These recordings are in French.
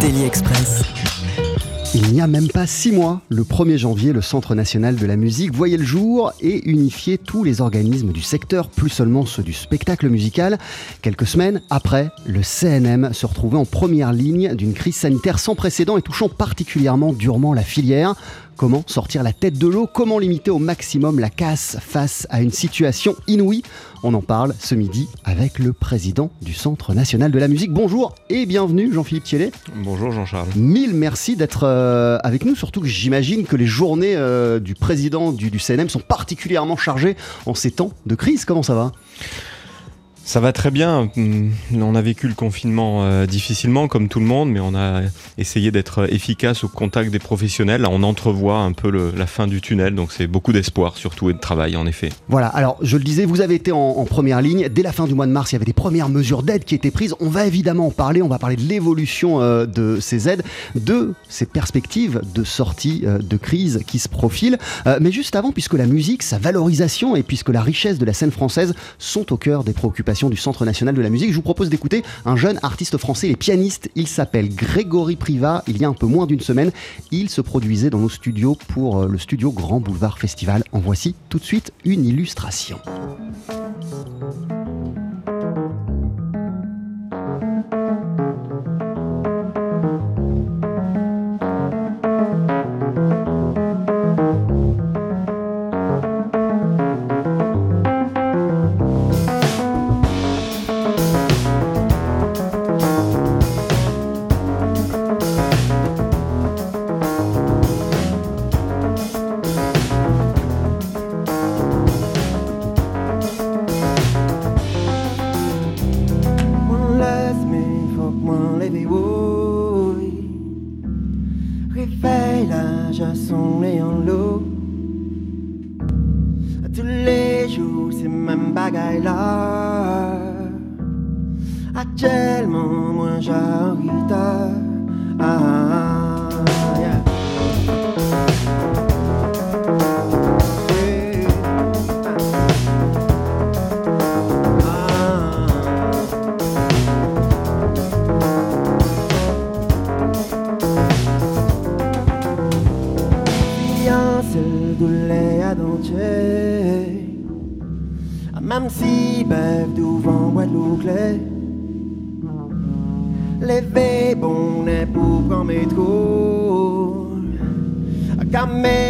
Daily Express. Il n'y a même pas six mois, le 1er janvier, le Centre national de la musique voyait le jour et unifiait tous les organismes du secteur, plus seulement ceux du spectacle musical. Quelques semaines après, le CNM se retrouvait en première ligne d'une crise sanitaire sans précédent et touchant particulièrement durement la filière. Comment sortir la tête de l'eau? Comment limiter au maximum la casse face à une situation inouïe? On en parle ce midi avec le président du Centre national de la musique. Bonjour et bienvenue Jean-Philippe Thiellet. Bonjour Jean-Charles. Mille merci d'être euh, avec nous, surtout que j'imagine que les journées euh, du président du, du CNM sont particulièrement chargées en ces temps de crise. Comment ça va? Ça va très bien. Hum, On a vécu le confinement euh, difficilement, comme tout le monde, mais on a essayé d'être efficace au contact des professionnels. Là, on entrevoit un peu la fin du tunnel, donc c'est beaucoup d'espoir, surtout, et de travail, en effet. Voilà, alors je le disais, vous avez été en, première ligne. Dès la fin du mois de mars, il y avait des premières mesures d'aide qui étaient prises. On va évidemment en parler, on va parler de l'évolution euh, de ces aides, de ces perspectives de sortie euh, de crise qui se profilent. Mais juste avant, puisque la musique, sa valorisation et puisque la richesse de la scène française sont au cœur des préoccupations du Centre national de la musique, je vous propose d'écouter un jeune artiste français, les pianistes. Il s'appelle Grégory Privat. Il y a un peu moins d'une semaine, il se produisait dans nos studios pour euh, le studio Grand Boulevard Festival. En voici tout de suite une illustration. Qu'à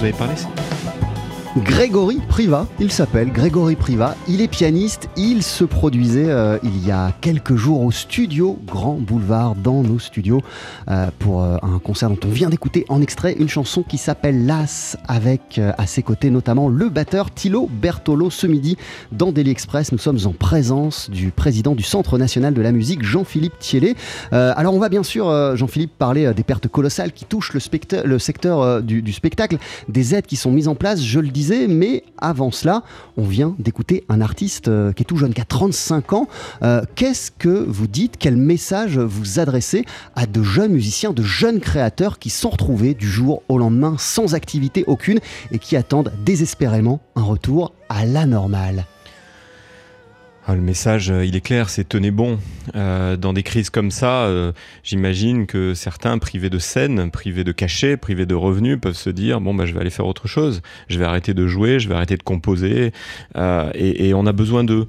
vous avez parlé Grégory Priva, il s'appelle Grégory Priva, il est pianiste, il se produisait euh, il y a quelques jours au studio Grand Boulevard, dans nos studios, euh, pour euh, un concert dont on vient d'écouter en extrait une chanson qui s'appelle Las, avec à ses côtés notamment le batteur Thilo Bertolo. Ce midi, dans Daily Express, nous sommes en présence du président du Centre national de la musique, Jean-Philippe. Euh, alors on va bien sûr, Jean-Philippe, parler des pertes colossales qui touchent le, secteur du spectacle, des aides qui sont mises en place, je le disais, mais avant cela, on vient d'écouter un artiste euh, qui est tout jeune, qui a 35 ans. Euh, Qu'est-ce que vous dites? Quel message vous adressez à de jeunes musiciens, de jeunes créateurs qui sont retrouvés du jour au lendemain sans activité aucune et qui attendent désespérément un retour à la normale? Ah, le message, euh, il est clair, c'est tenez bon. Euh, dans des crises comme ça, euh, j'imagine que certains privés de scène, privés de cachet, privés de revenus, peuvent se dire bon bah je vais aller faire autre chose. Je vais arrêter de jouer, je vais arrêter de composer, et, et on a besoin d'eux.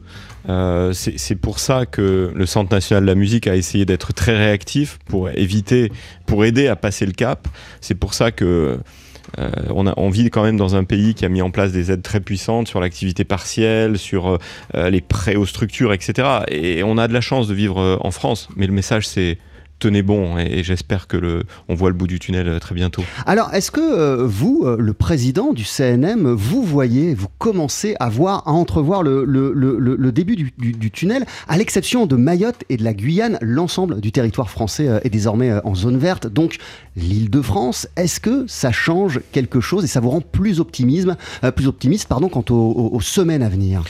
C'est pour ça que le Centre national de la musique a essayé d'être très réactif pour éviter, pour aider à passer le cap. C'est pour ça que euh, on, vit quand même dans un pays qui a mis en place des aides très puissantes sur l'activité partielle, sur euh, les prêts aux structures, etc. Et on a de la chance de vivre euh, en France. Mais le message, c'est tenez bon et, j'espère que le, on voit le bout du tunnel euh, très bientôt. Alors, est-ce que euh, vous, euh, le président du CNM, vous voyez, vous commencez à voir, à entrevoir le, le- le- début du, du- tunnel, à l'exception de Mayotte et de la Guyane, l'ensemble du territoire français est désormais en zone verte, donc l'île de France. Est-ce que ça change quelque chose et ça vous rend plus optimisme, plus optimiste, pardon, quant aux semaines à venir?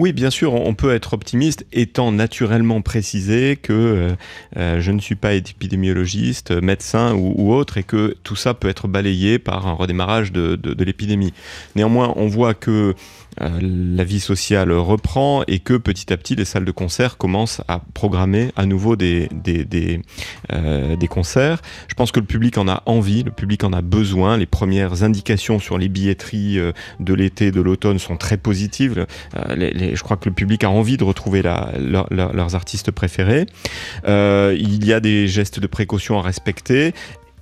Oui, bien sûr, on peut être optimiste, étant naturellement précisé que euh, euh, je ne suis pas épidémiologiste, médecin ou, autre, et que tout ça peut être balayé par un redémarrage de, l'épidémie. Néanmoins, on voit que la vie sociale reprend et que petit à petit, les salles de concert commencent à programmer à nouveau des, euh, des concerts. Je pense que le public en a envie, le public en a besoin. Les premières indications sur les billetteries euh, de l'été, de l'automne sont très positives. Euh, je crois que le public a envie de retrouver leurs artistes préférés. Euh, il y a des gestes de précaution à respecter.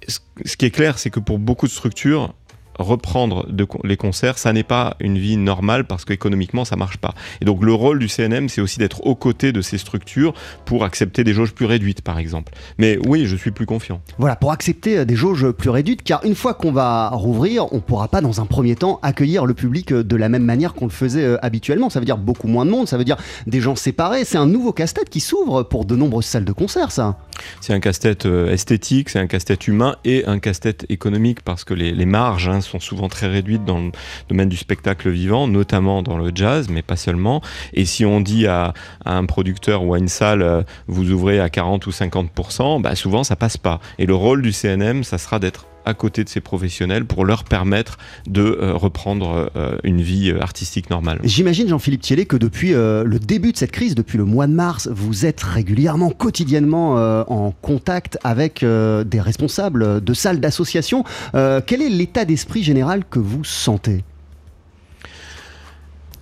Ce qui est clair, c'est que pour beaucoup de structures, reprendre de les concerts, ça n'est pas une vie normale parce qu'économiquement, ça marche pas. Et donc, le rôle du CNM, c'est aussi d'être aux côtés de ces structures pour accepter des jauges plus réduites, par exemple. Mais oui, je suis plus confiant. Voilà, pour accepter euh, des jauges plus réduites, car une fois qu'on va rouvrir, on ne pourra pas dans un premier temps accueillir le public euh, de la même manière qu'on le faisait euh, habituellement. Ça veut dire beaucoup moins de monde, ça veut dire des gens séparés. C'est un nouveau casse-tête qui s'ouvre pour de nombreuses salles de concert, ça. C'est un casse-tête esthétique, c'est un casse-tête humain et un casse-tête économique parce que les, les marges hein, sont souvent très réduites dans le domaine du spectacle vivant, notamment dans le jazz, mais pas seulement. Et si on dit à, un producteur ou à une salle, euh, vous ouvrez à 40 ou 50%, bah souvent ça passe pas. Et le rôle du CNM, ça sera d'être à côté de ces professionnels pour leur permettre de euh, reprendre euh, une vie euh, artistique normale. J'imagine, Jean-Philippe Thiellet, que depuis le début de cette crise, depuis le mois de mars, vous êtes régulièrement, quotidiennement en contact avec des responsables de salles d'associations. Quel est l'état d'esprit général que vous sentez?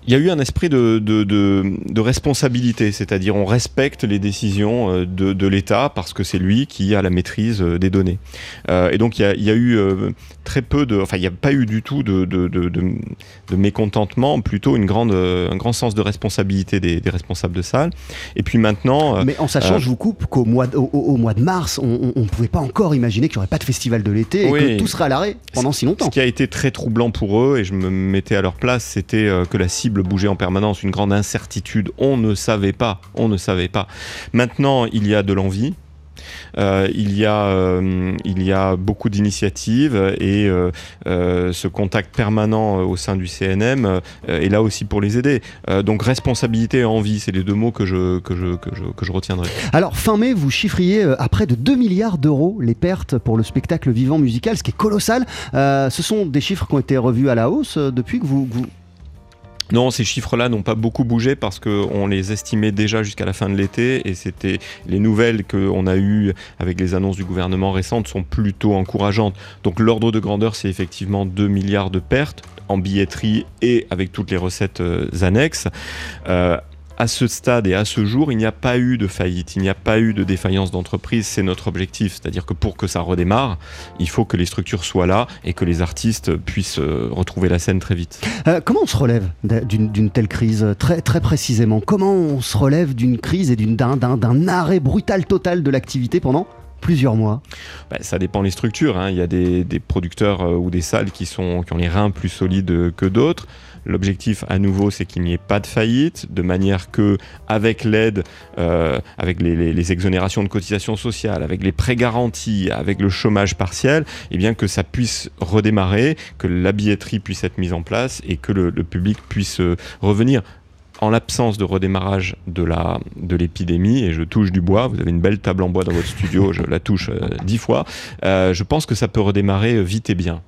Il y a eu un esprit de, de, de, de responsabilité, c'est-à-dire on respecte les décisions euh, de, de l'État parce que c'est lui qui a la maîtrise euh, des données. Euh, et donc il y a, il y a eu euh, très peu de, enfin il n'y a pas eu du tout de, mécontentement, plutôt une grande, un grand sens de responsabilité des, des responsables de salle. Et puis maintenant, Mais en sachant, euh, je vous coupe, qu'au mois, de- au, au- au mois de mars, on ne pouvait pas encore imaginer qu'il n'y aurait pas de festival de l'été et Oui. que tout serait à l'arrêt pendant si longtemps. Ce qui a été très troublant pour eux, et je me mettais à leur place, c'était que la cible bougeait en permanence, une grande incertitude. On ne savait pas, on ne savait pas. Maintenant, il y a de l'envie. Euh, il, y a, euh, il y a beaucoup d'initiatives et euh, ce contact permanent au sein du CNM est là aussi pour les aider. Donc responsabilité et envie, c'est les deux mots que je, que je, que je, retiendrai. Alors, fin mai, vous chiffriez à près de 2 milliards d'euros les pertes pour le spectacle vivant musical, ce qui est colossal. Ce sont des chiffres qui ont été revus à la hausse depuis que vous... que vous- Non, ces chiffres-là n'ont pas beaucoup bougé parce qu'on les estimait déjà jusqu'à la fin de l'été et c'était les nouvelles qu'on a eues avec les annonces du gouvernement récentes sont plutôt encourageantes. Donc l'ordre de grandeur, c'est effectivement 2 milliards de pertes en billetterie et avec toutes les recettes euh, annexes. Euh, à ce stade et à ce jour, il n'y a pas eu de faillite, il n'y a pas eu de défaillance d'entreprise. C'est notre objectif. C'est-à-dire que pour que ça redémarre, il faut que les structures soient là et que les artistes puissent euh, retrouver la scène très vite. Euh, comment on se relève d'une telle crise? Très, très précisément Comment on se relève d'une crise et d'un arrêt brutal total de l'activité pendant plusieurs mois? Bah, ça dépend des structures. hein. Il y a des, des producteurs euh, ou des salles qui, sont, qui ont les reins plus solides que d'autres. L'objectif, à nouveau, c'est qu'il n'y ait pas de faillite, de manière que, avec l'aide, euh, avec les, exonérations de cotisations sociales, avec les prêts garantis, avec le chômage partiel, et bien que ça puisse redémarrer, que la billetterie puisse être mise en place et que le, public puisse euh, revenir. En l'absence de redémarrage de la de l'épidémie, et je touche du bois, vous avez une belle table en bois dans votre studio, je la touche euh, dix fois, je pense que ça peut redémarrer vite et bien.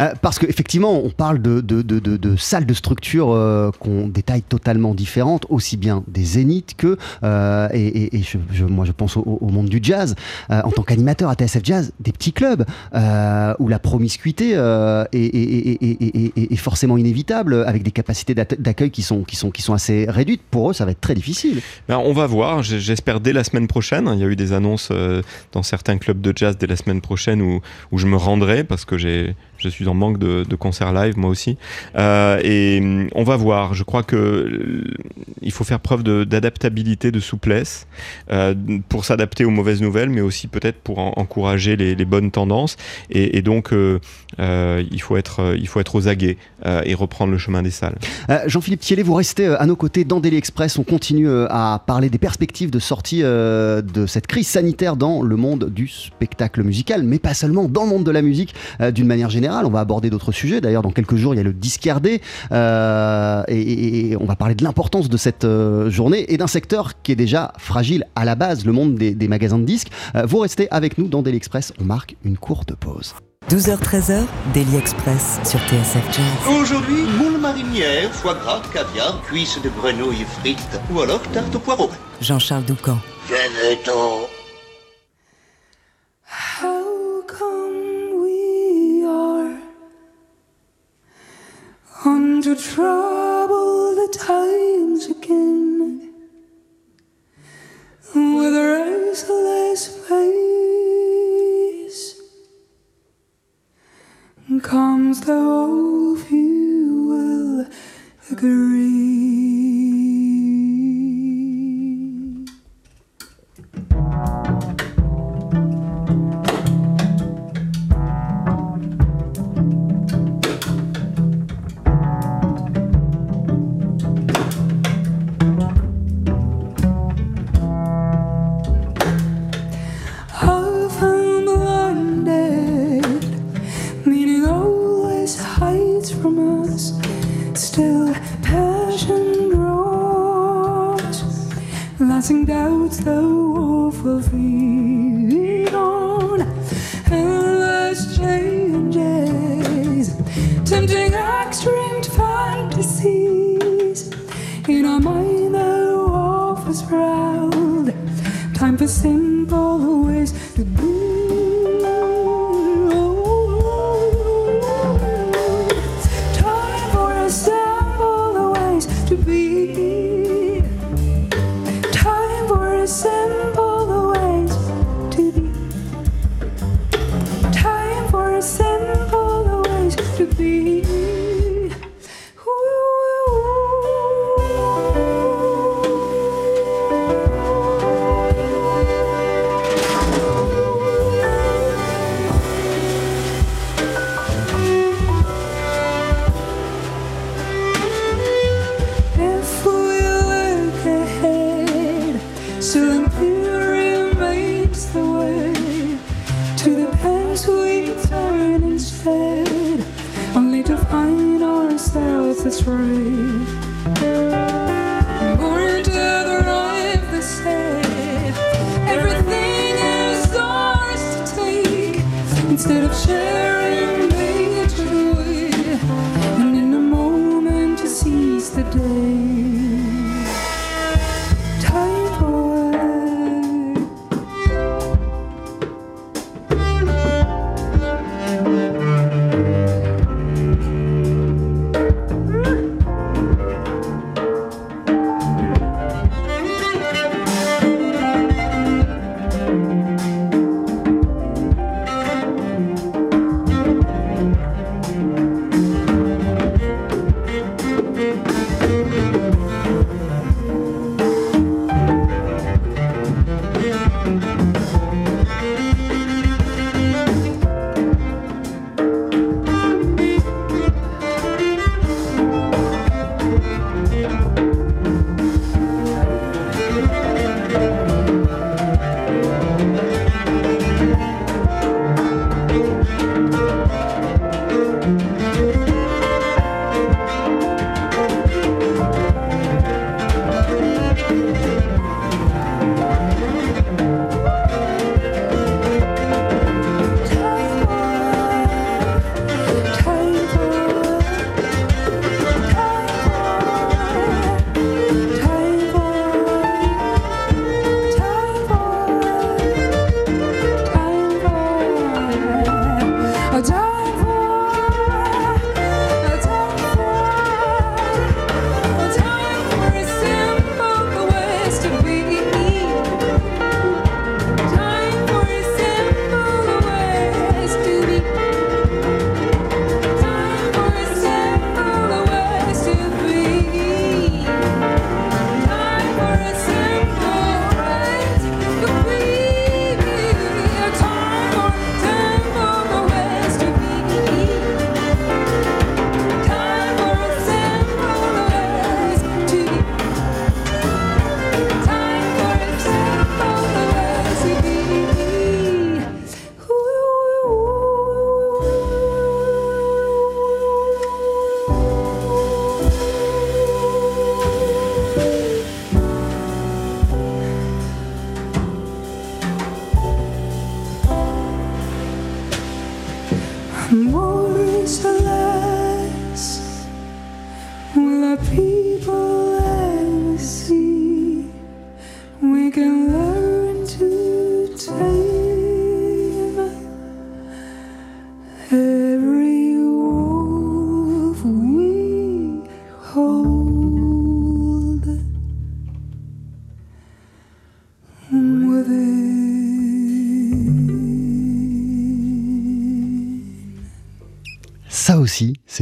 Euh, parce qu'effectivement, on parle de, de, de, de- salles de structure euh, des tailles totalement différentes, aussi bien des zéniths que, euh, et, moi je pense au, monde du jazz, euh, en tant qu'animateur à TSF Jazz, des petits clubs où la promiscuité est, forcément inévitable, avec des capacités d'accueil qui sont, qui, sont, qui sont assez réduites. Pour eux, ça va être très difficile. Ben, on va voir, j'espère dès la semaine prochaine. Il y a eu des annonces dans certains clubs de jazz dès la semaine prochaine où, où je me rendrai parce que j'ai, je suis en manque de, concerts live moi aussi. Euh, et hum, on va voir. Je crois que il faut faire preuve d'adaptabilité, de souplesse euh, pour s'adapter aux mauvaises nouvelles, mais aussi peut-être pour en- encourager les, bonnes tendances. Et, donc, euh, il, faut être, il faut être aux aguets et reprendre le chemin des salles. Jean-Philippe Thiellet, vous restez à nos côtés dans Daily Express. On continue à parler des perspectives de sortie de cette crise sanitaire dans le monde du spectacle musical, mais pas seulement, dans le monde de la musique d'une manière générale. On va aborder d'autres sujets. D'ailleurs, dans quelques jours, il y a le Discardé euh, et, et- et on va parler de l'importance de cette euh, journée et d'un secteur qui est déjà fragile à la base, le monde des, des magasins de disques. Euh, vous restez avec nous dans Daily Express. On marque une courte pause. 12h-13h, Daily Express sur TSF Jazz. Aujourd'hui, moule marinière, foie gras, caviar, cuisses de grenouille frites ou alors tarte au poireau. Jean-Charles Doucan. Venez-t'en. How So.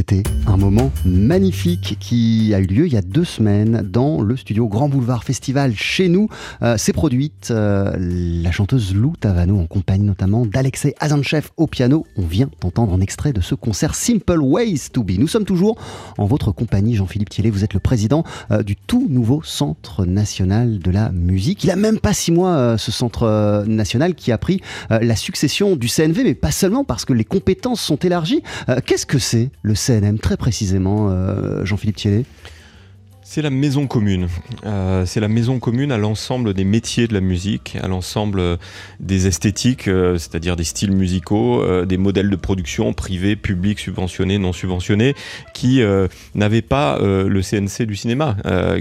Aussi, magnifique qui a eu lieu il y a deux semaines dans le studio Grand Boulevard Festival chez nous. Euh, C'est produite euh, la chanteuse Lou Tavano en compagnie notamment d'Alexei Azanchev au piano. On vient d'entendre un extrait de ce concert Simple Ways to Be. Nous sommes toujours en votre compagnie, Jean-Philippe Thiellet. Vous êtes le président euh, du tout nouveau Centre national de la musique. Il a même pas six mois, ce Centre national qui a pris la succession du CNV, mais pas seulement parce que les compétences sont élargies. Qu'est-ce que c'est le CNM très précisément, euh, Jean-Philippe Thiellet C'est la maison commune. Euh, c'est la maison commune à l'ensemble des métiers de la musique, à l'ensemble euh, des esthétiques, euh, c'est-à-dire des styles musicaux, euh, des modèles de production privés, publics, subventionnés, non subventionnés, qui n'avaient pas le CNC du cinéma,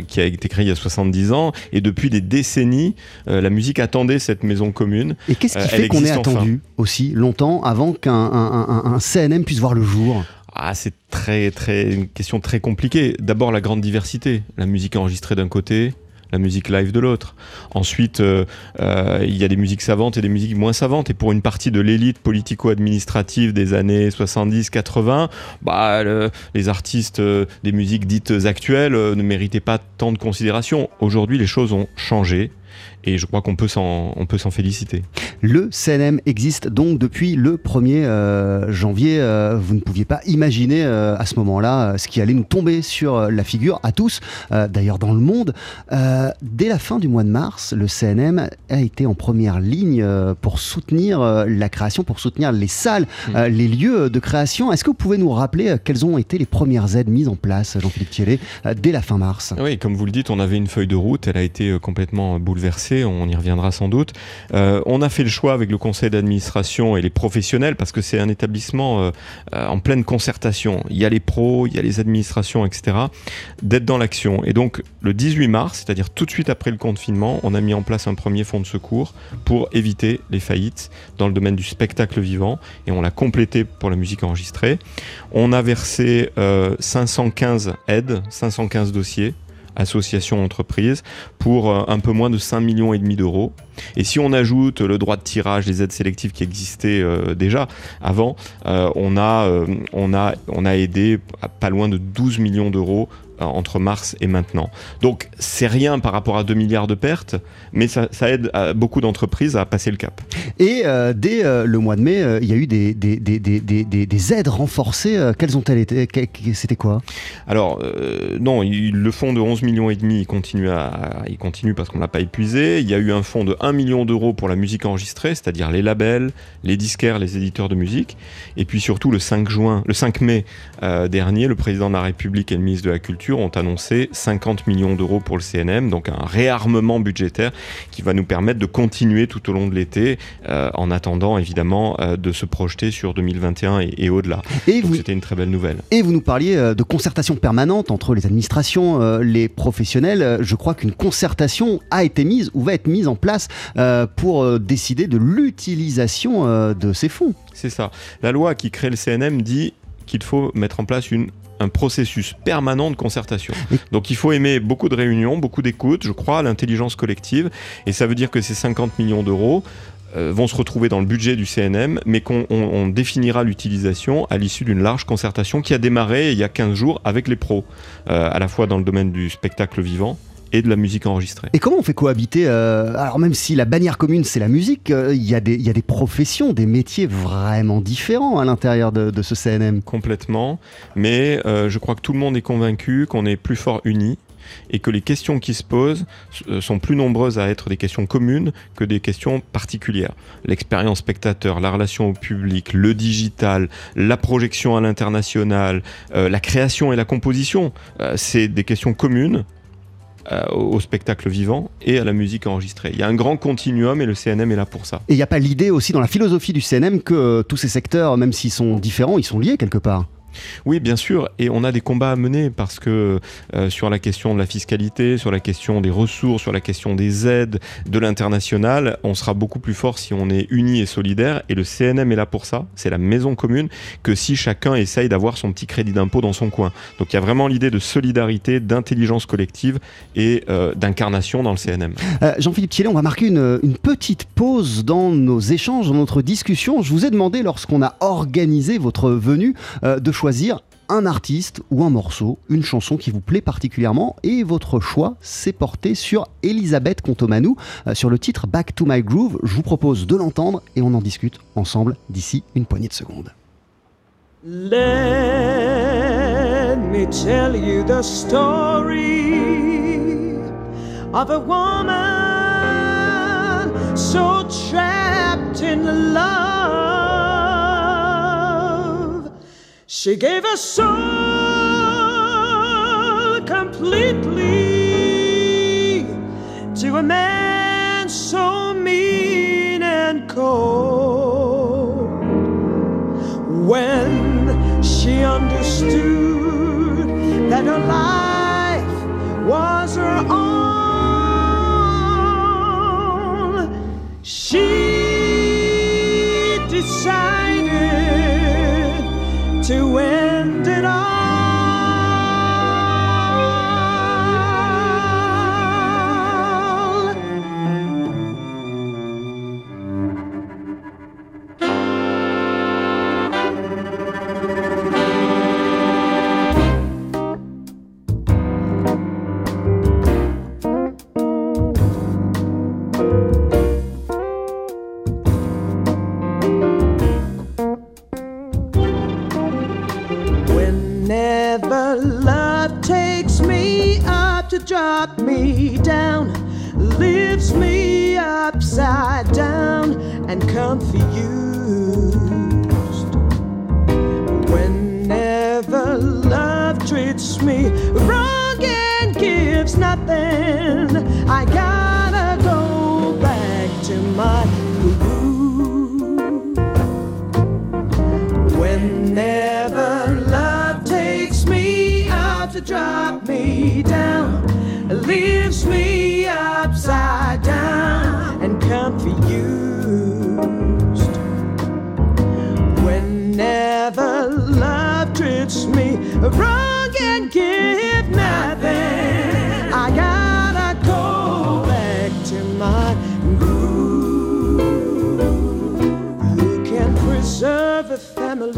qui a été créé il y a 70 ans. Et depuis des décennies, la musique attendait cette maison commune. Et qu'est-ce qui fait qu'on est enfin. attendu aussi longtemps avant qu'un un- un- un CNM puisse voir le jour? Ah, c'est très, très, une question très compliquée. D'abord, la grande diversité. La musique enregistrée d'un côté, la musique live de l'autre. Ensuite, euh, euh, il y a des musiques savantes et des musiques moins savantes. Et pour une partie de l'élite politico-administrative des années 70-80, bah, le- les artistes euh, des musiques dites actuelles ne méritaient pas tant de considération. Aujourd'hui, les choses ont changé. Et je crois qu'on peut s'en on peut s'en féliciter. Le CNM existe donc depuis le 1er euh, janvier. Euh, vous ne pouviez pas imaginer euh, à ce moment-là ce qui allait nous tomber sur la figure à tous, d'ailleurs dans le monde. Dès la fin du mois de mars, le CNM a été en première ligne pour soutenir la création, pour soutenir les salles, euh, les lieux de création. Est-ce que vous pouvez nous rappeler quelles ont été les premières aides mises en place, Jean-Philippe euh, dès la fin mars? Oui, comme vous le dites, on avait une feuille de route, elle a été complètement bouleversée, on y reviendra sans doute. Euh, on a fait le choix avec le conseil d'administration et les professionnels, parce que c'est un établissement euh, euh, en pleine concertation. Il y a les pros, il y a les administrations, etc., d'être dans l'action. Et donc, le 18 mars, c'est-à-dire tout de suite après le confinement, on a mis en place un premier fonds de secours pour éviter les faillites dans le domaine du spectacle vivant, et on l'a complété pour la musique enregistrée. On a versé euh, 515 aides, 515 dossiers associations, entreprises, pour euh, un peu moins de 5 millions et demi d'euros. Et si on ajoute le droit de tirage, les aides sélectives qui existaient euh, déjà avant, euh, on, a, euh, on, a, on a aidé à pas loin de 12 millions d'euros entre mars et maintenant. Donc c'est rien par rapport à 2 milliards de pertes, mais ça, ça aide à beaucoup d'entreprises à passer le cap. Et euh, dès euh, le mois de mai, euh, il y a eu des, des, des, des, des, des- des aides renforcées. Quelles ont-elles été? C'était quoi? Alors non, il- le fonds de 11 millions et demi, il continue, à, il continue parce qu'on l'a pas épuisé. Il y a eu un fonds de 1 million d'euros pour la musique enregistrée, c'est-à-dire les labels, les disquaires, les éditeurs de musique. Et puis surtout le 5 juin, le 5 mai euh, dernier, le président de la République et le ministre de la Culture ont annoncé 50 millions d'euros pour le CNM, donc un réarmement budgétaire qui va nous permettre de continuer tout au long de l'été, euh, en attendant évidemment euh, de se projeter sur 2021 et, et au-delà. Donc c'était une très belle nouvelle. et vous nous parliez de concertation permanente entre les administrations, les professionnels. Je crois qu'une concertation a été mise ou va être mise en place euh, pour euh, décider de l'utilisation euh, de ces fonds. C'est ça. La loi qui crée le CNM dit qu'il faut mettre en place une un processus permanent de concertation. Donc il faut aimer beaucoup de réunions, beaucoup d'écoute, je crois, à l'intelligence collective. Et ça veut dire que ces 50 millions d'euros euh, vont se retrouver dans le budget du CNM, mais qu'on on- on définira l'utilisation à l'issue d'une large concertation qui a démarré il y a 15 jours avec les pros, euh, à la fois dans le domaine du spectacle vivant et de la musique enregistrée. Et comment on fait cohabiter euh, Alors même si la bannière commune c'est la musique, euh, il y, a des- y a des professions, des métiers vraiment différents à l'intérieur de, de ce CNM. complètement, mais euh, je crois que tout le monde est convaincu qu'on est plus fort unis et que les questions qui se posent sont plus nombreuses à être des questions communes que des questions particulières. L'expérience spectateur, la relation au public, le digital, la projection à l'international, euh, la création et la composition, euh, c'est des questions communes euh, au spectacle vivant et à la musique enregistrée. Il y a un grand continuum et le CNM est là pour ça. Et il n'y a pas l'idée aussi dans la philosophie du CNM que euh, tous ces secteurs, même s'ils sont différents, ils sont liés quelque part? Oui, bien sûr, et on a des combats à mener parce que euh, sur la question de la fiscalité, sur la question des ressources, sur la question des aides, de l'international, on sera beaucoup plus fort si on est unis et solidaires. Et le CNM est là pour ça, c'est la maison commune, que si chacun essaye d'avoir son petit crédit d'impôt dans son coin. Donc il y a vraiment l'idée de solidarité, d'intelligence collective et euh, d'incarnation dans le CNM. Euh, Jean-Philippe Thiellet, on va marquer une, une petite pause dans nos échanges, dans notre discussion. Je vous ai demandé, lorsqu'on a organisé votre venue, de choisir un artiste ou un morceau, une chanson qui vous plaît particulièrement, et votre choix s'est porté sur Elisabeth Contomanou, euh, sur le titre Back to My Groove. Je vous propose de l'entendre et on en discute ensemble d'ici une poignée de secondes. She gave her soul completely to a man so mean and cold. When she understood that her life was her own, she to end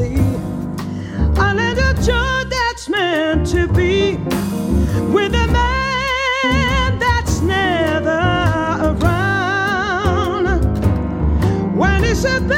A under the joy that's meant to be with a man that's never around. When it's about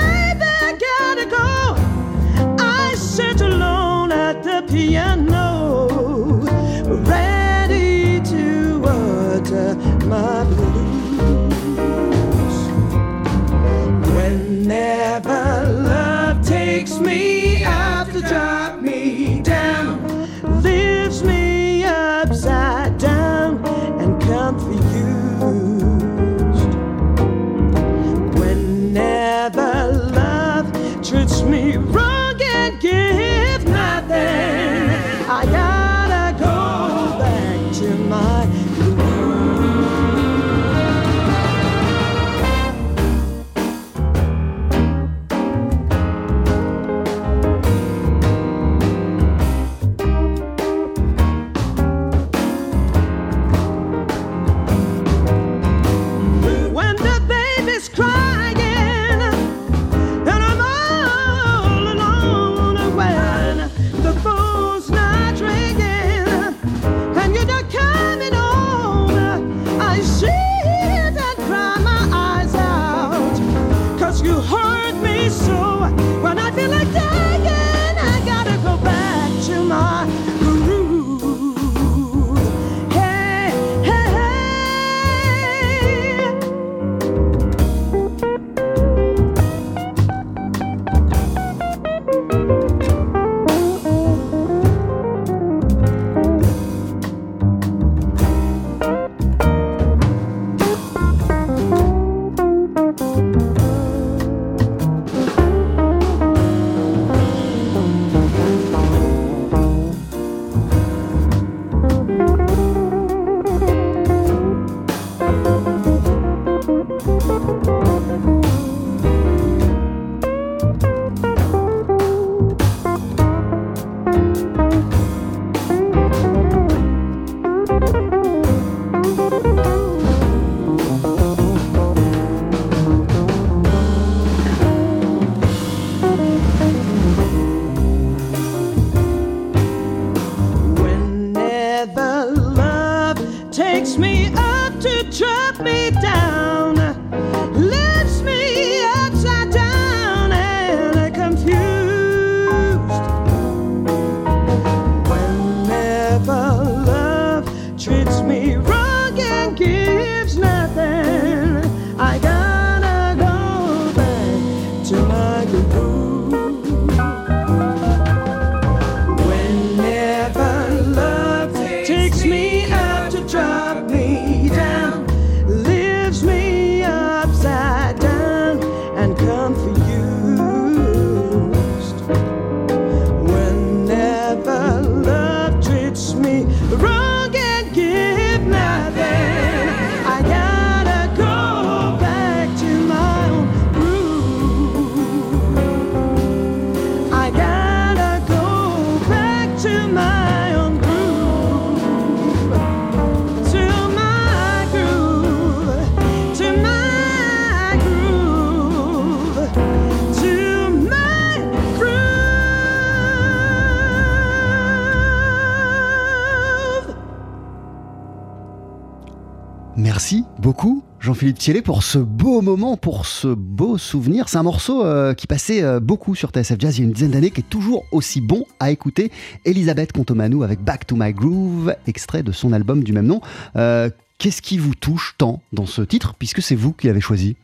Thiellet pour ce beau moment, pour ce beau souvenir. C'est un morceau euh, qui passait euh, beaucoup sur TSF Jazz il y a une dizaine d'années, qui est toujours aussi bon à écouter. Elisabeth Contomanou avec Back to My Groove, extrait de son album du même nom. Euh, Qu'est-ce qui vous touche tant dans ce titre, puisque c'est vous qui l'avez choisi?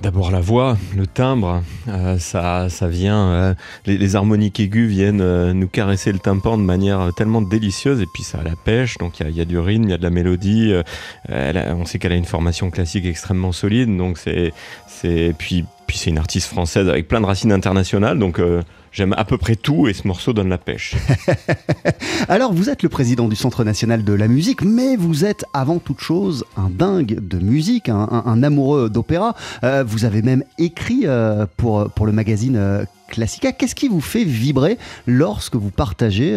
D'abord la voix, le timbre, euh, ça, ça vient, euh, les, harmoniques aiguës viennent euh, nous caresser le tympan de manière tellement délicieuse et puis ça a la pêche, donc il y a- du rythme, il y a de la mélodie. on sait qu'elle a une formation classique extrêmement solide, donc c'est, c'est, puis, puis c'est une artiste française avec plein de racines internationales, donc j'aime à peu près tout et ce morceau donne la pêche. Alors, vous êtes le président du Centre national de la musique, mais vous êtes avant toute chose un dingue de musique, un, amoureux d'opéra. Euh, vous avez même écrit euh, pour, le magazine euh, Classica. Qu'est-ce qui vous fait vibrer lorsque vous partagez,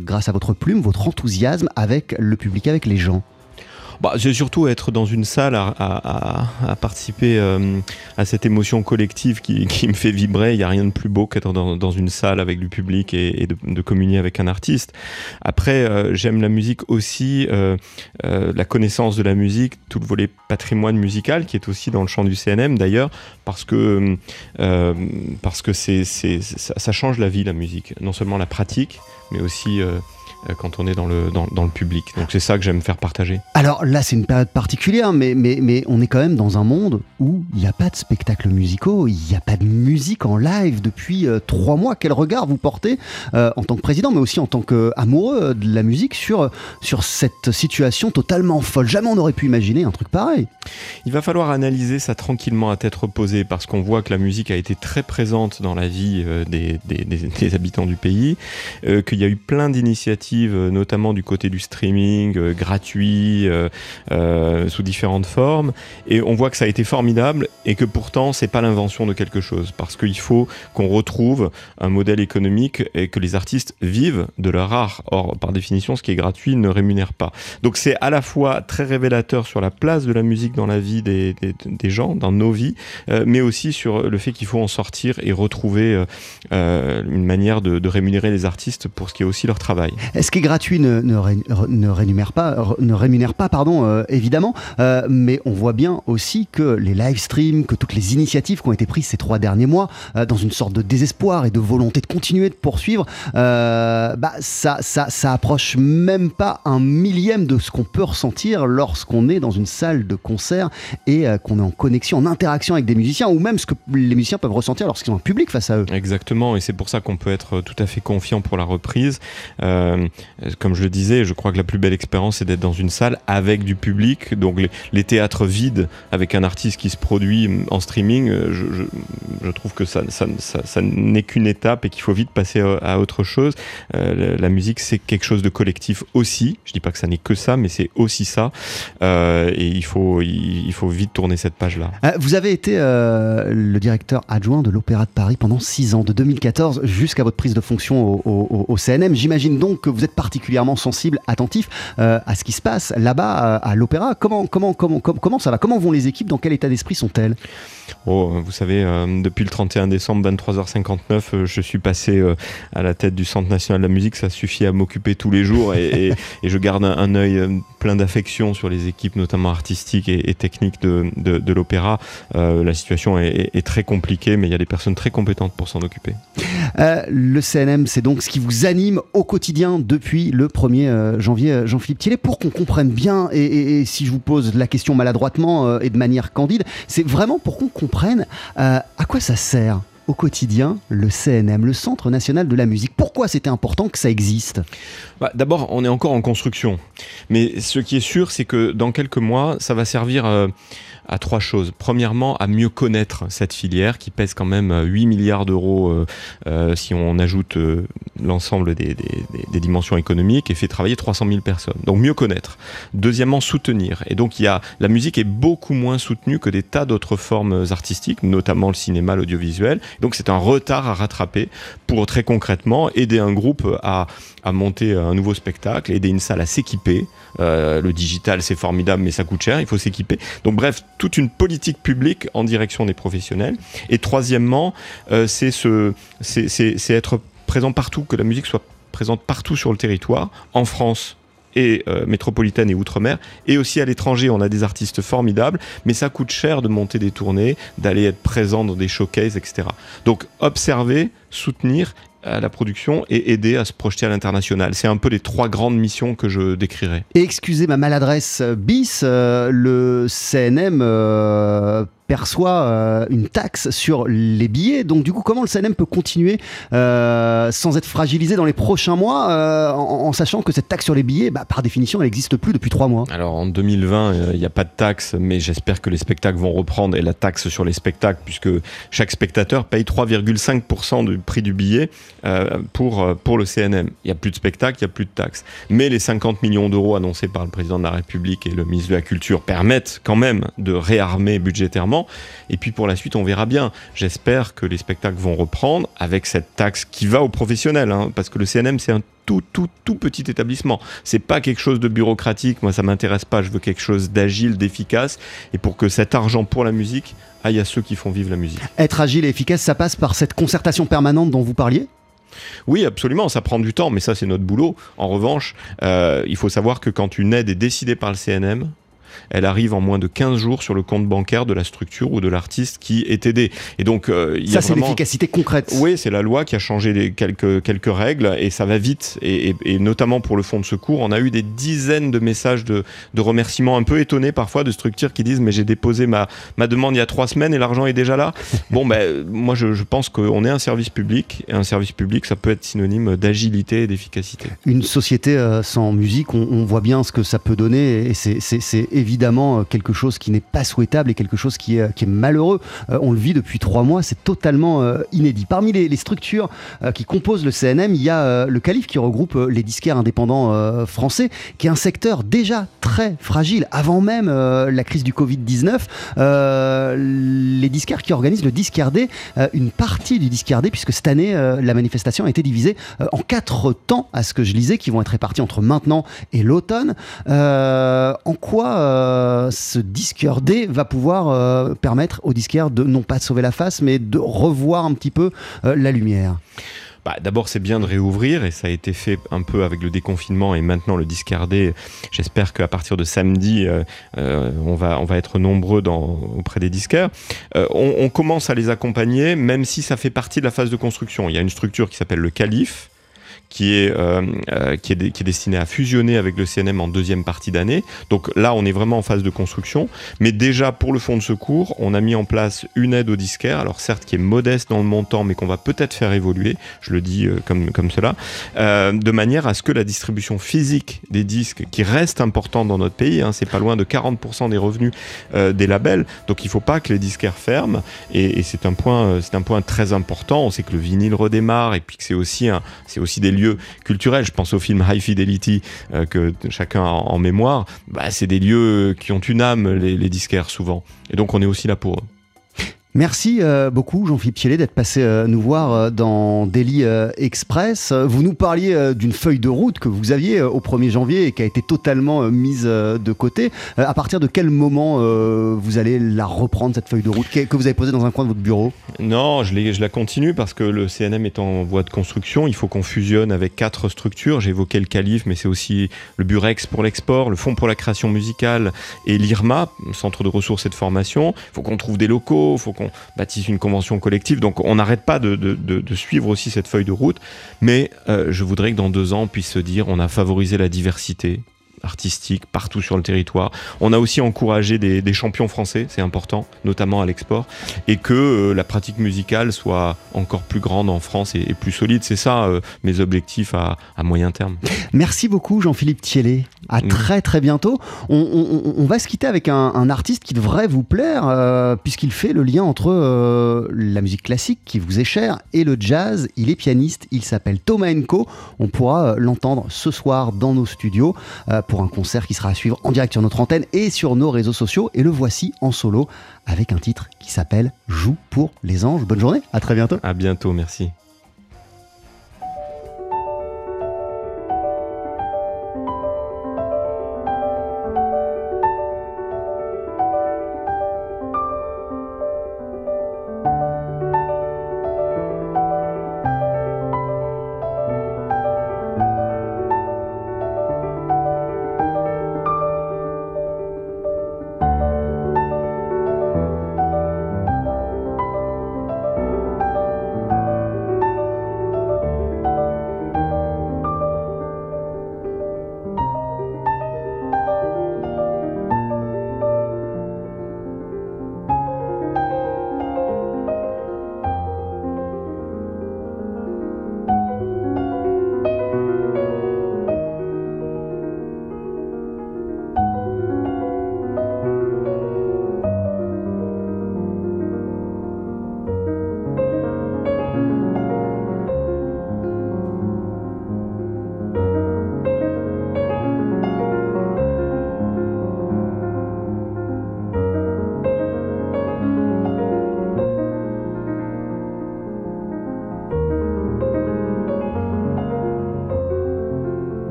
grâce à votre plume, votre enthousiasme avec le public, avec les gens? Bah, c'est surtout être dans une salle à, participer euh, à cette émotion collective qui, me fait vibrer. Il n'y a rien de plus beau qu'être dans, une salle avec du public et, de, de communier avec un artiste. Après, euh, j'aime la musique aussi, euh, la connaissance de la musique, tout le volet patrimoine musical qui est aussi dans le champ du CNM d'ailleurs, parce que, parce que ça change la vie, la musique. Non seulement la pratique, mais aussi... euh, quand on est dans le, dans, dans le public. Donc c'est ça que j'aime faire partager. Alors là, c'est une période particulière, mais, mais, mais on est quand même dans un monde où il n'y a pas de spectacles musicaux, il n'y a pas de musique en live depuis euh, trois mois. Quel regard vous portez euh, en tant que président, mais aussi en tant qu'amoureux de la musique sur, sur cette situation totalement folle? Jamais on n'aurait pu imaginer un truc pareil. Il va falloir analyser ça tranquillement à tête reposée parce qu'on voit que la musique a été très présente dans la vie des, des- des- des habitants du pays, euh, qu'il y a eu plein d'initiatives, euh, notamment du côté du streaming, euh, gratuit, euh, sous différentes formes, et on voit que ça a été formidable et que pourtant c'est pas l'invention de quelque chose parce qu'il faut qu'on retrouve un modèle économique et que les artistes vivent de leur art. Or, par définition, ce qui est gratuit ne rémunère pas. Donc c'est à la fois très révélateur sur la place de la musique dans la vie des, gens, dans nos vies, mais aussi sur le fait qu'il faut en sortir et retrouver une manière de rémunérer les artistes pour ce qui est aussi leur travail. Ce qui est gratuit ne, ne, ré- ne rémunère pas, ne rémunère pas pardon, euh, évidemment, euh, mais on voit bien aussi que les live streams, que toutes les initiatives qui ont été prises ces trois derniers mois, euh, dans une sorte de désespoir et de volonté de continuer de poursuivre, bah, ça, ça, ça approche même pas un millième de ce qu'on peut ressentir lorsqu'on est dans une salle de concert et qu'on est en connexion, en interaction avec des musiciens, ou même ce que les musiciens peuvent ressentir lorsqu'ils ont un public face à eux. Exactement, et c'est pour ça qu'on peut être tout à fait confiant pour la reprise. Comme je le disais, je crois que la plus belle expérience, c'est d'être dans une salle avec du public. Donc les, les théâtres vides, avec un artiste qui se produit en streaming, euh, je, je, je trouve que ça, ça, ça, ça n'est qu'une étape et qu'il faut vite passer à, à autre chose. Euh, la, musique, c'est quelque chose de collectif aussi. Je dis pas que ça n'est que ça, mais c'est aussi ça. Euh, et il faut, il, il faut vite tourner cette page-là. Euh, Vous avez été euh, le directeur adjoint de l'Opéra de Paris pendant six ans, de 2014 jusqu'à votre prise de fonction au, au- au CNM. J'imagine donc que vous êtes particulièrement sensible, attentif euh, à ce qui se passe là-bas euh, à l'Opéra. Comment, comment, comment, comment, ça va? Comment vont les équipes? Dans quel état d'esprit sont-elles? Oh, vous savez, euh, depuis le 31 décembre, 23h59, euh, je suis passé à la tête du Centre national de la musique. Ça suffit à m'occuper tous les jours et, et- et je garde un, un œil plein d'affection sur les équipes, notamment artistiques et, et techniques de, de- de l'opéra. La situation est, est- est très compliquée, mais il y a des personnes très compétentes pour s'en occuper. Le CNM, c'est donc ce qui vous anime au quotidien depuis le 1er euh, janvier, euh, Jean-Philippe Thielet. Pour qu'on comprenne bien, et, si je vous pose la question maladroitement euh, et de manière candide, c'est vraiment pour qu'on comprenne à quoi ça sert au quotidien le CNM, le Centre national de la musique. Pourquoi c'était important que ça existe? Bah, D'abord, on est encore en construction. Mais ce qui est sûr, c'est que dans quelques mois, ça va servir à trois choses. Premièrement, à mieux connaître cette filière qui pèse quand même euh, 8 milliards d'euros euh, euh, si on ajoute euh, l'ensemble des, des- des- dimensions économiques et fait travailler 300 000 personnes. Donc mieux connaître. Deuxièmement, soutenir. Et donc il y a la musique est beaucoup moins soutenue que des tas d'autres formes artistiques, notamment le cinéma, l'audiovisuel. Donc c'est un retard à rattraper pour très concrètement aider un groupe à, à monter un nouveau spectacle, aider une salle à s'équiper. Euh, le digital c'est formidable mais ça coûte cher, il faut s'équiper. Donc bref, toute une politique publique en direction des professionnels. Et troisièmement, euh, c'est ce, c'est- c'est c'est être présent partout, que la musique soit présente partout sur le territoire, en France et euh, métropolitaine et outre-mer, et aussi à l'étranger. On a des artistes formidables, mais ça coûte cher de monter des tournées, d'aller être présent dans des showcases, etc. Donc observer, soutenir à la production et aider à se projeter à l'international. C'est un peu les trois grandes missions que je décrirais. Et excusez ma maladresse euh, bis, euh, le CNM euh, perçoit euh, une taxe sur les billets. Donc du coup, comment le CNM peut continuer euh, sans être fragilisé dans les prochains mois, euh, en, sachant que cette taxe sur les billets, bah, par définition, elle n'existe plus depuis trois mois? Alors en 2020, euh, il n'y a pas de taxe, mais j'espère que les spectacles vont reprendre et la taxe sur les spectacles, puisque chaque spectateur paye 3,5% du prix du billet pour, pour le CNM. Il n'y a plus de spectacles, il n'y a plus de taxes. Mais les 50 millions d'euros annoncés par le président de la République et le ministre de la Culture permettent quand même de réarmer budgétairement. Et puis pour la suite, on verra bien. J'espère que les spectacles vont reprendre avec cette taxe qui va aux professionnels, hein, parce que le CNM, c'est un tout, tout, tout petit établissement. C'est pas quelque chose de bureaucratique. Moi, ça m'intéresse pas. Je veux quelque chose d'agile, d'efficace. Et pour que cet argent pour la musique aille à ceux qui font vivre la musique. Être agile et efficace, ça passe par cette concertation permanente dont vous parliez? Oui, absolument, ça prend du temps, mais ça c'est notre boulot. En revanche, euh, il faut savoir que quand une aide est décidée par le CNM, elle arrive en moins de 15 jours sur le compte bancaire de la structure ou de l'artiste qui est aidé. Et donc, euh, il Ça, c'est vraiment- l'efficacité concrète. oui, c'est la loi qui a changé les quelques, quelques règles et ça va vite. Et, et- et notamment pour le fonds de secours, on a eu des dizaines de messages de, de remerciements un peu étonnés parfois de structures qui disent Mais j'ai déposé ma, ma demande il y a trois semaines et l'argent est déjà là. bon, ben, moi je, je pense qu'on est un service public et un service public, ça peut être synonyme d'agilité et d'efficacité. Une société euh, sans musique, on, on voit bien ce que ça peut donner et c'est évidemment euh, quelque chose qui n'est pas souhaitable et quelque chose qui est, qui est malheureux. Euh, on le vit depuis trois mois, c'est totalement euh, inédit. Parmi les, structures euh, qui composent le CNM, il y a euh, le Calife qui regroupe euh, les disquaires indépendants euh, français, qui est un secteur déjà très fragile avant même euh, la crise du Covid-19. Euh, les disquaires qui organisent le Discardé, euh, une partie du Discardé, puisque cette année, euh, la manifestation a été divisée euh, en quatre temps, à ce que je lisais, qui vont être répartis entre maintenant et l'automne. Euh, en quoi euh, ce disqueur D va pouvoir euh, permettre aux disquaires de non pas sauver la face, mais de revoir un petit peu euh, la lumière Bah, D'abord, c'est bien de réouvrir et ça a été fait un peu avec le déconfinement et maintenant le discardé. J'espère qu'à partir de samedi, on, va, on va être nombreux auprès des disquaires. On, on commence à les accompagner, même si ça fait partie de la phase de construction. Il y a une structure qui s'appelle le Calife qui est, euh, euh, qui, est qui est destiné à fusionner avec le CNM en deuxième partie d'année. Donc là, on est vraiment en phase de construction. Mais déjà, pour le fonds de secours, on a mis en place une aide aux disquaires, alors certes qui est modeste dans le montant, mais qu'on va peut-être faire évoluer, je le dis euh, comme, comme cela, euh, de manière à ce que la distribution physique des disques, qui reste importante dans notre pays, hein, c'est pas loin de 40% des revenus euh, des labels, donc il faut pas que les disquaires ferment, et, et c'est un point, euh, c'est un point très important. On sait que le vinyle redémarre, et puis que c'est aussi un, c'est aussi des culturels. Je pense au film High Fidelity euh, que chacun a en, en mémoire. Bah, c'est des lieux qui ont une âme, les, les disquaires souvent, et donc on est aussi là pour eux. Merci euh, beaucoup Jean-Philippe Thiellet d'être passé euh, nous voir euh, dans Daily Express. Vous nous parliez d'une feuille de route que vous aviez au 1er janvier et qui a été totalement mise de côté. À partir de quel moment vous allez la reprendre cette feuille de route que vous avez posée dans un coin de votre bureau? Non, je la continue parce que le CNM est en voie de construction. Il faut qu'on fusionne avec quatre structures. J'ai évoqué le Calif, mais c'est aussi le Burex pour l'export, le Fonds pour la création musicale et l'IRMA, Centre de ressources et de formation. Il faut qu'on trouve des locaux, il faut qu'on bâtisse une convention collective. Donc on n'arrête pas de suivre aussi cette feuille de route. Mais euh, je voudrais que dans deux ans, on puisse se dire on a favorisé la diversité artistique partout sur le territoire. On a aussi encouragé des, des champions français, c'est important, notamment à l'export, et que euh, la pratique musicale soit encore plus grande en France et, et plus solide. C'est ça euh, mes objectifs à, à moyen terme. Merci beaucoup Jean-Philippe Thiellet. À Mm. très très bientôt. On, on- on va se quitter avec un, un artiste qui devrait vous plaire euh, puisqu'il fait le lien entre la musique classique qui vous est chère et le jazz. Il est pianiste, il s'appelle Thomas Enko. On pourra l'entendre ce soir dans nos studios pour un concert qui sera à suivre en direct sur notre antenne et sur nos réseaux sociaux. Et le voici en solo avec un titre qui s'appelle Joue pour les anges. Bonne journée, à très bientôt. À bientôt, merci.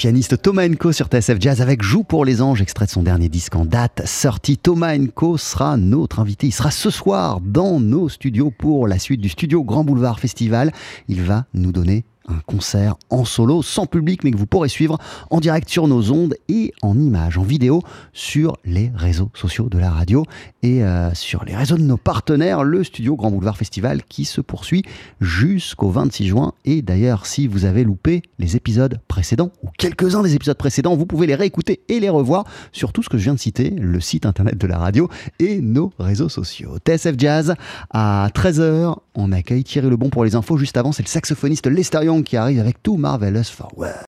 Pianiste Thomas Enko sur TSF Jazz avec Joue pour les anges, extrait de son dernier disque en date sorti. Thomas Enko sera notre invité. Il sera ce soir dans nos studios pour la suite du studio Grand Boulevard Festival. Il va nous donner un concert en solo, sans public, mais que vous pourrez suivre en direct sur nos ondes et en images, en vidéo sur les réseaux sociaux de la radio et euh, sur les réseaux de nos partenaires, le studio Grand Boulevard Festival qui se poursuit jusqu'au 26 juin. Et d'ailleurs, si vous avez loupé les épisodes précédents ou quelques-uns des épisodes précédents, vous pouvez les réécouter et les revoir sur tout ce que je viens de citer, le site internet de la radio et nos réseaux sociaux. TSF Jazz à 13h, on accueille Thierry Lebon pour les infos. Juste avant, c'est le saxophoniste Lester Young qui arrive avec tout Marvelous Forward.